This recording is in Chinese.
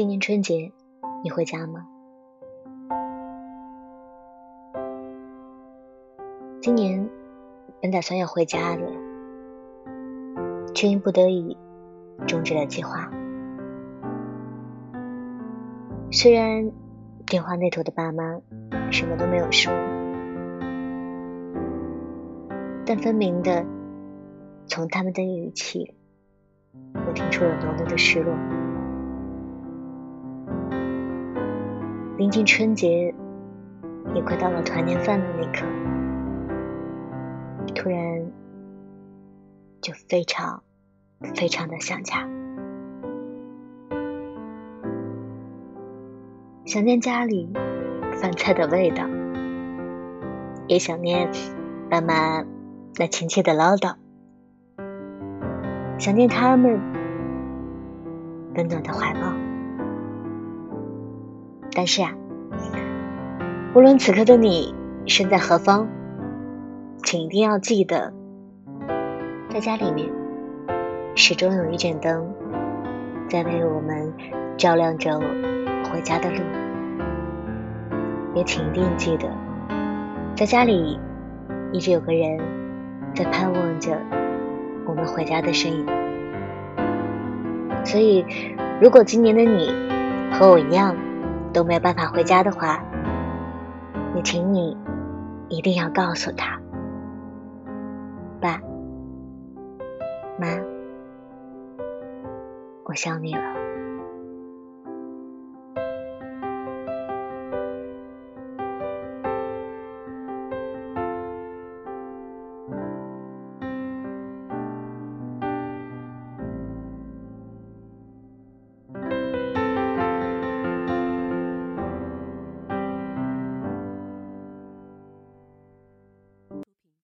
今年春节你回家吗？今年本打算要回家的，却因不得已终止了计划。虽然电话那头的爸妈什么都没有说，但分明的从他们的语气，我听出了浓浓的失落。临近春节，也快到了团年饭的那刻，突然就非常非常的想家，想念家里饭菜的味道，也想念爸妈那亲切的唠叨，想念他们温暖的怀抱。但是啊，无论此刻的你身在何方，请一定要记得，在家里面始终有一盏灯在为我们照亮着回家的路。也请一定记得，在家里一直有个人在盼望着我们回家的身影。所以，如果今年的你和我一样，都没有办法回家的话，你请你一定要告诉他，爸妈，我想你了。